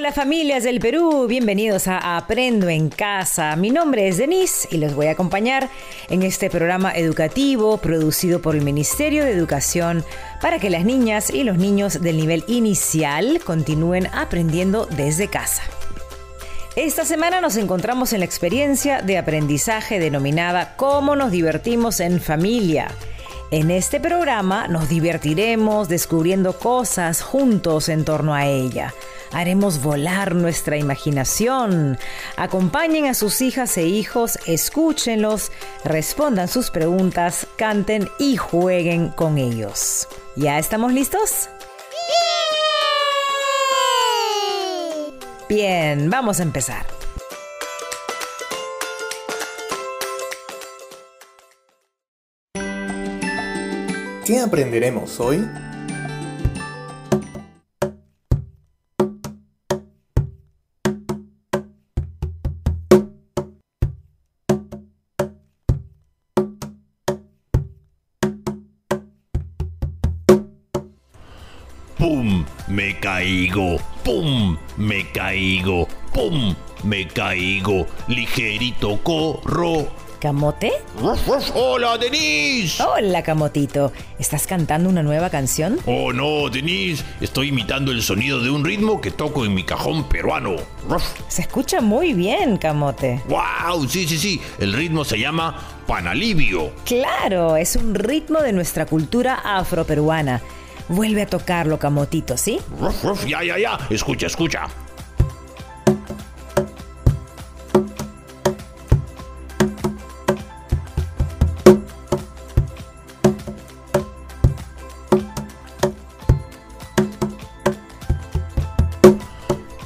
Hola familias del Perú, bienvenidos a Aprendo en Casa. Mi nombre es Denise y los voy a acompañar en este programa educativo producido por el Ministerio de Educación para que las niñas y los niños del nivel inicial continúen aprendiendo desde casa. Esta semana nos encontramos en la experiencia de aprendizaje denominada Cómo nos divertimos en familia. En este programa nos divertiremos descubriendo cosas juntos en torno a ella. Haremos volar nuestra imaginación. Acompañen a sus hijas e hijos, escúchenlos, respondan sus preguntas, canten y jueguen con ellos. ¿Ya estamos listos? Bien, vamos a empezar. ¿Qué aprenderemos hoy? Caigo. ¡Pum! Me caigo. ¡Pum! Me caigo. Ligerito corro. ¿Camote? ¡Hola, Denise! Hola, Camotito. ¿Estás cantando una nueva canción? Oh, no, Denise. Estoy imitando el sonido de un ritmo que toco en mi cajón peruano. Se escucha muy bien, Camote. ¡Wow! Sí, sí, sí. El ritmo se llama Panalivio. Claro, es un ritmo de nuestra cultura afroperuana. Vuelve a tocarlo, Camotito, ¿sí? ¡Ruf, ruf! Ya, ya, ya. Escucha, escucha.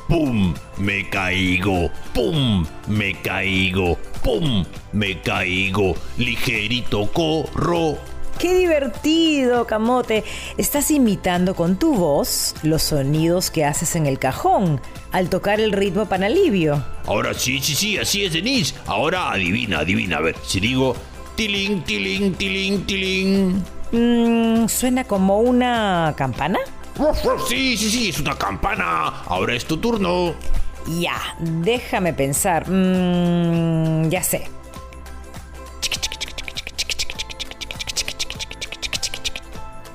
¡Pum! Me caigo. ¡Pum! Me caigo. ¡Pum! Me caigo. Ligerito corro. ¡Qué divertido, Camote! Estás imitando con tu voz los sonidos que haces en el cajón al tocar el ritmo panalivio. Ahora sí, sí, sí, así es, Denise. Ahora adivina, adivina. A ver, si digo tiling, tiling, tiling, tiling. Mm, ¿Suena como una campana? Sí, sí, sí, es una campana. Ahora es tu turno. Ya, déjame pensar. Mm, ya sé.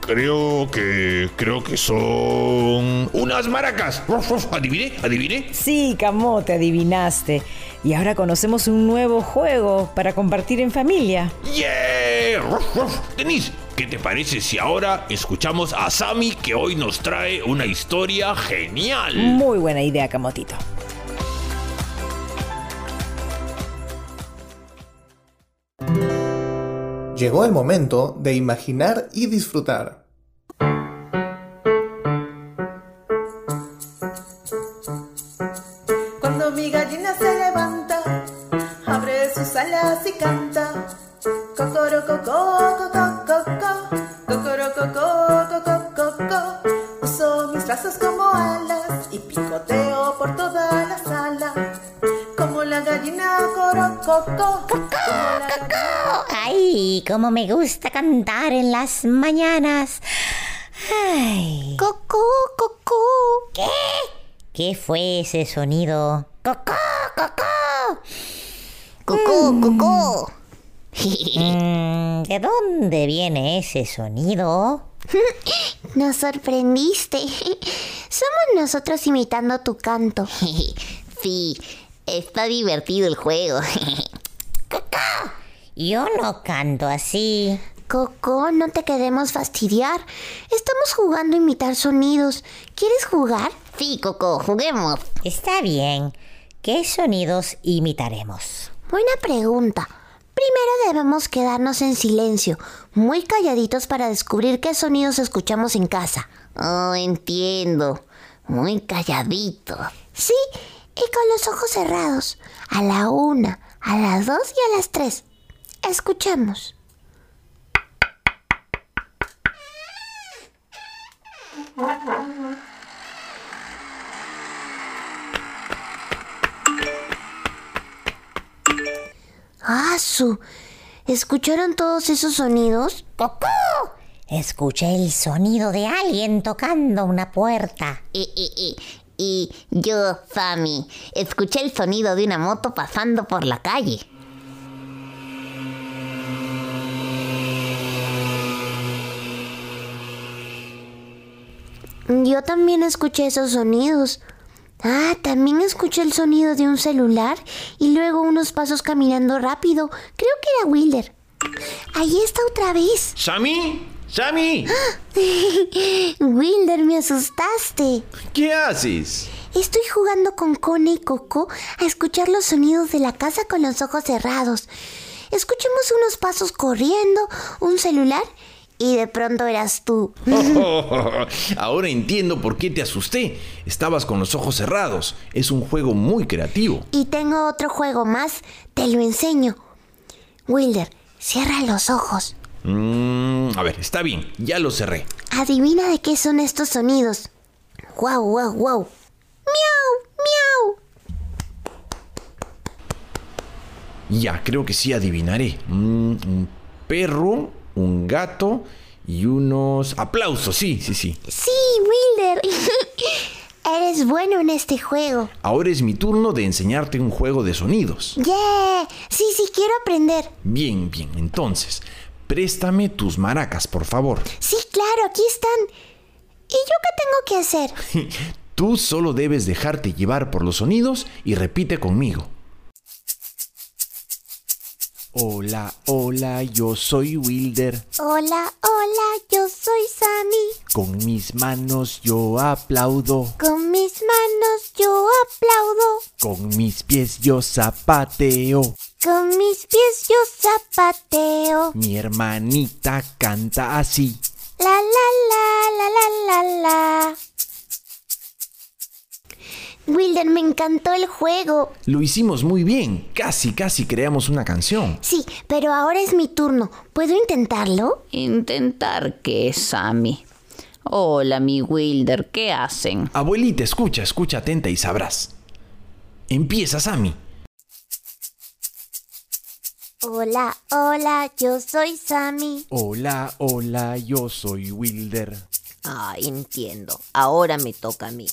Creo que. Creo que son. Unas maracas. ¿Adiviné? ¿Adiviné? Sí, Camote, adivinaste. Y ahora conocemos un nuevo juego para compartir en familia. ¡Yeah! Denise, ¿qué te parece si ahora escuchamos a Sammy que hoy nos trae una historia genial? Muy buena idea, Camotito. Llegó el momento de imaginar y disfrutar. Como la gallina- Ay, cómo me gusta cantar en las mañanas. Ay. Cocó, cocó. ¿Qué? ¿Qué fue ese sonido? Cocó, cocó. Cocó, cocó. Mm, ¿De dónde viene ese sonido? Nos sorprendiste. Somos nosotros imitando tu canto. Sí, está divertido el juego. Yo no canto así. Coco, no te queremos fastidiar. Estamos jugando a imitar sonidos. ¿Quieres jugar? Sí, Coco, juguemos. Está bien. ¿Qué sonidos imitaremos? Buena pregunta. Primero debemos quedarnos en silencio, muy calladitos para descubrir qué sonidos escuchamos en casa. Oh, entiendo. Muy calladito. Sí, y con los ojos cerrados. A la una, a las dos y a las tres. Escuchemos. ¡Ah, su! ¿Escucharon todos esos sonidos? ¡Cocó! Escuché el sonido de alguien tocando una puerta. Y yo, Sammy, escuché el sonido de una moto pasando por la calle. Yo también escuché esos sonidos. Ah, también escuché el sonido de un celular y luego unos pasos caminando rápido. Creo que era Wilder. Ahí está otra vez. ¿Sammy? ¡Sammy! Wilder, me asustaste. ¿Qué haces? Estoy jugando con Cone y Coco a escuchar los sonidos de la casa con los ojos cerrados. Escuchemos unos pasos corriendo, un celular y de pronto eras tú. Ahora entiendo por qué te asusté. Estabas con los ojos cerrados. Es un juego muy creativo. Y tengo otro juego más, te lo enseño. Wilder, cierra los ojos. Mm, a ver, está bien, ya lo cerré. Adivina de qué son estos sonidos. Guau, guau, guau. Miau, miau. Ya, creo que sí adivinaré. Mm, un perro, un gato y unos aplausos. Sí, sí, sí. Sí, Wilder. Eres bueno en este juego. Ahora es mi turno de enseñarte un juego de sonidos. Yeah. Sí, sí, quiero aprender. Bien, bien. Entonces, préstame tus maracas, por favor. Sí, claro, aquí están. ¿Y yo qué tengo que hacer? Tú solo debes dejarte llevar por los sonidos y repite conmigo. Hola, hola, yo soy Wilder. Hola, hola, yo soy Sammy. Con mis manos yo aplaudo. Con mis manos yo aplaudo. Con mis pies yo zapateo. Con mis pies yo zapateo. Mi hermanita canta así. La la la la la la la. Wilder, me encantó el juego. Lo hicimos muy bien. Casi, casi creamos una canción. Sí, pero ahora es mi turno. ¿Puedo intentarlo? ¿Intentar qué, Sammy? Hola, mi Wilder, ¿qué hacen? Abuelita, escucha, escucha atenta y sabrás. Empieza, Sammy. Hola, hola, yo soy Sammy. Hola, hola, yo soy Wilder. Ah, entiendo. Ahora me toca a mí.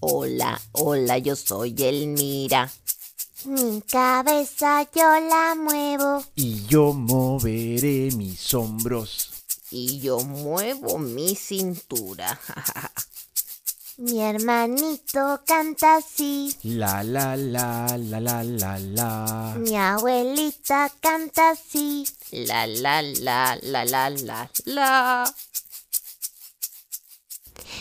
Hola, hola, yo soy Elmira. Mi cabeza yo la muevo. Y yo moveré mis hombros. Y yo muevo mi cintura. Mi hermanito canta así. La la la la la la la. Mi abuelita canta así. La la la la la la la.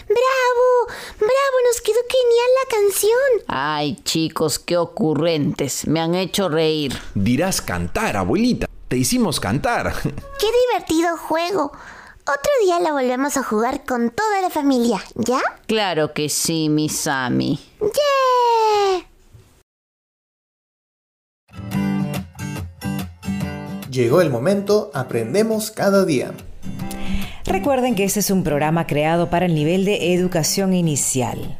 ¡Bravo! ¡Bravo! Nos quedó genial la canción. Ay, chicos, qué ocurrentes. Me han hecho reír. Dirás cantar, abuelita. Te hicimos cantar. ¡Qué divertido juego! Otro día la volvemos a jugar con toda la familia, ¿ya? Claro que sí, mi Sammy. ¡Yeah! Llegó el momento, aprendemos cada día. Recuerden que este es un programa creado para el nivel de educación inicial.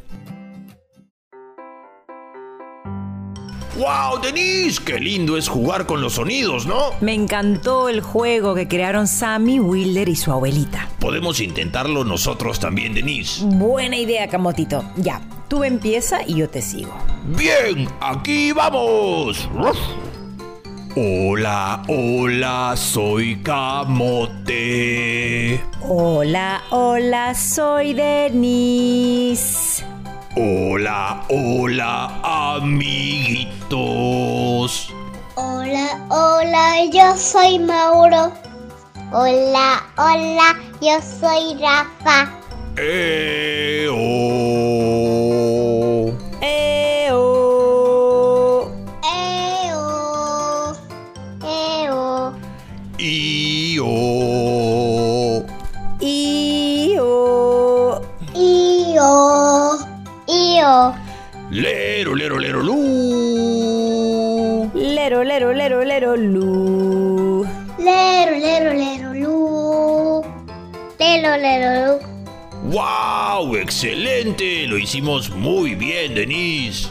¡Wow, Denise! ¡Qué lindo es jugar con los sonidos, ¿no? Me encantó el juego que crearon Sammy, Wilder y su abuelita. Podemos intentarlo nosotros también, Denise. Buena idea, Camotito. Ya, tú empieza y yo te sigo. Bien, aquí vamos. Ruf. Hola, hola, soy Camote. Hola, hola, soy Denise. Hola, hola, amiguitos. Hola, hola, yo soy Mauro. Hola, hola, yo soy Rafa. Eo. Lero, lu. ¡Wow! ¡Excelente! Lo hicimos muy bien, Denise.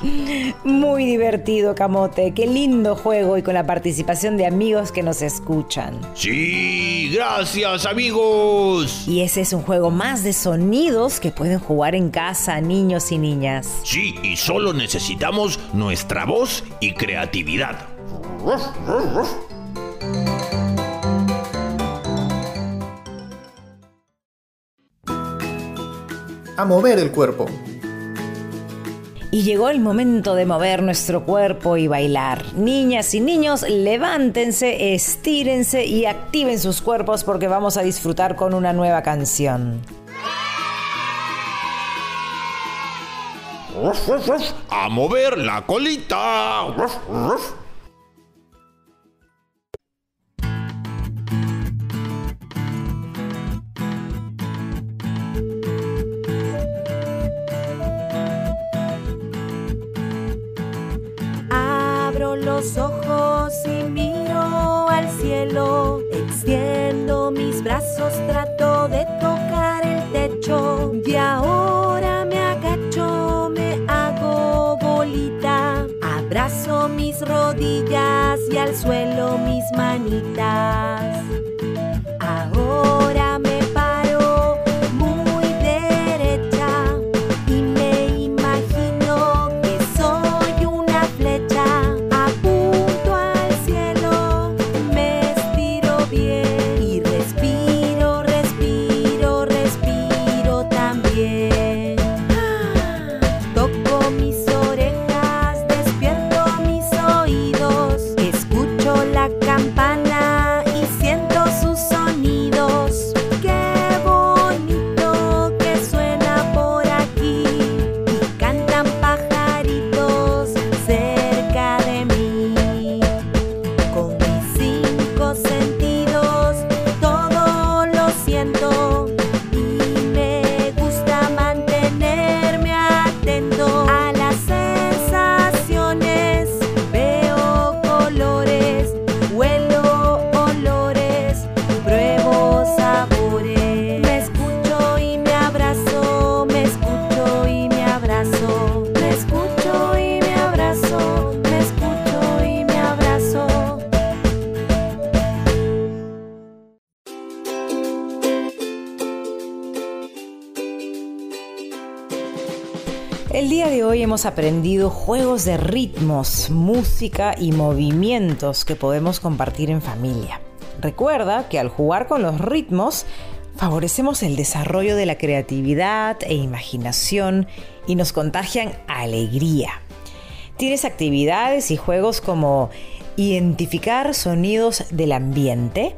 Muy divertido, Camote. Qué lindo juego y con la participación de amigos que nos escuchan. Sí, gracias amigos. Y ese es un juego más de sonidos que pueden jugar en casa niños y niñas. Sí, y solo necesitamos nuestra voz y creatividad. A mover el cuerpo. Y llegó el momento de mover nuestro cuerpo y bailar. Niñas y niños, levántense, estírense y activen sus cuerpos porque vamos a disfrutar con una nueva canción. A mover la colita. Los ojos y miro al cielo. Extiendo mis brazos, trato de tocar el techo. Y ahora me agacho, me hago bolita. Abrazo mis rodillas y al suelo mis manitas. El día de hoy hemos aprendido juegos de ritmos, música y movimientos que podemos compartir en familia. Recuerda que al jugar con los ritmos favorecemos el desarrollo de la creatividad e imaginación y nos contagian alegría. Tienes actividades y juegos como identificar sonidos del ambiente,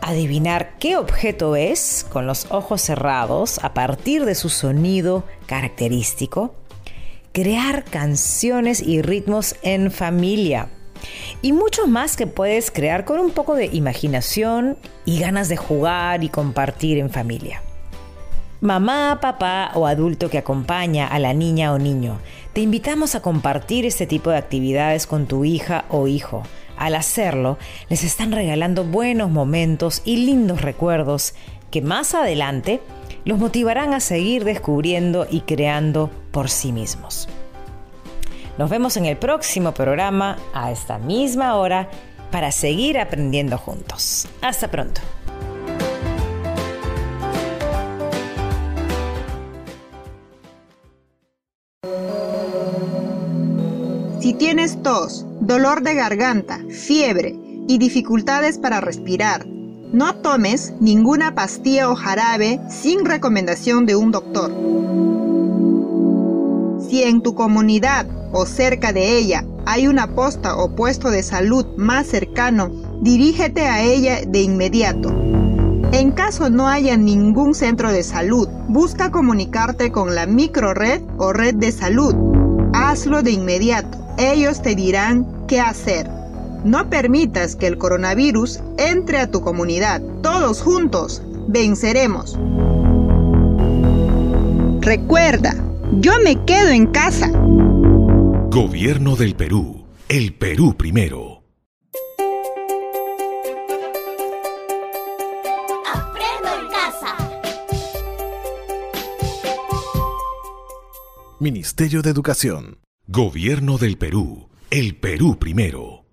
adivinar qué objeto es con los ojos cerrados a partir de su sonido característico, crear canciones y ritmos en familia y mucho más que puedes crear con un poco de imaginación y ganas de jugar y compartir en familia. Mamá, papá o adulto que acompaña a la niña o niño, te invitamos a compartir este tipo de actividades con tu hija o hijo. Al hacerlo, les están regalando buenos momentos y lindos recuerdos que más adelante los motivarán a seguir descubriendo y creando por sí mismos. Nos vemos en el próximo programa a esta misma hora para seguir aprendiendo juntos. Hasta pronto. Si tienes tos, dolor de garganta, fiebre y dificultades para respirar, no tomes ninguna pastilla o jarabe sin recomendación de un doctor. Si en tu comunidad o cerca de ella hay una posta o puesto de salud más cercano, dirígete a ella de inmediato. En caso no haya ningún centro de salud, busca comunicarte con la microred o red de salud. Hazlo de inmediato. Ellos te dirán qué hacer. No permitas que el coronavirus entre a tu comunidad. Todos juntos venceremos. Recuerda, yo me quedo en casa. Gobierno del Perú. El Perú primero. Aprendo en casa. Ministerio de Educación. Gobierno del Perú. El Perú primero.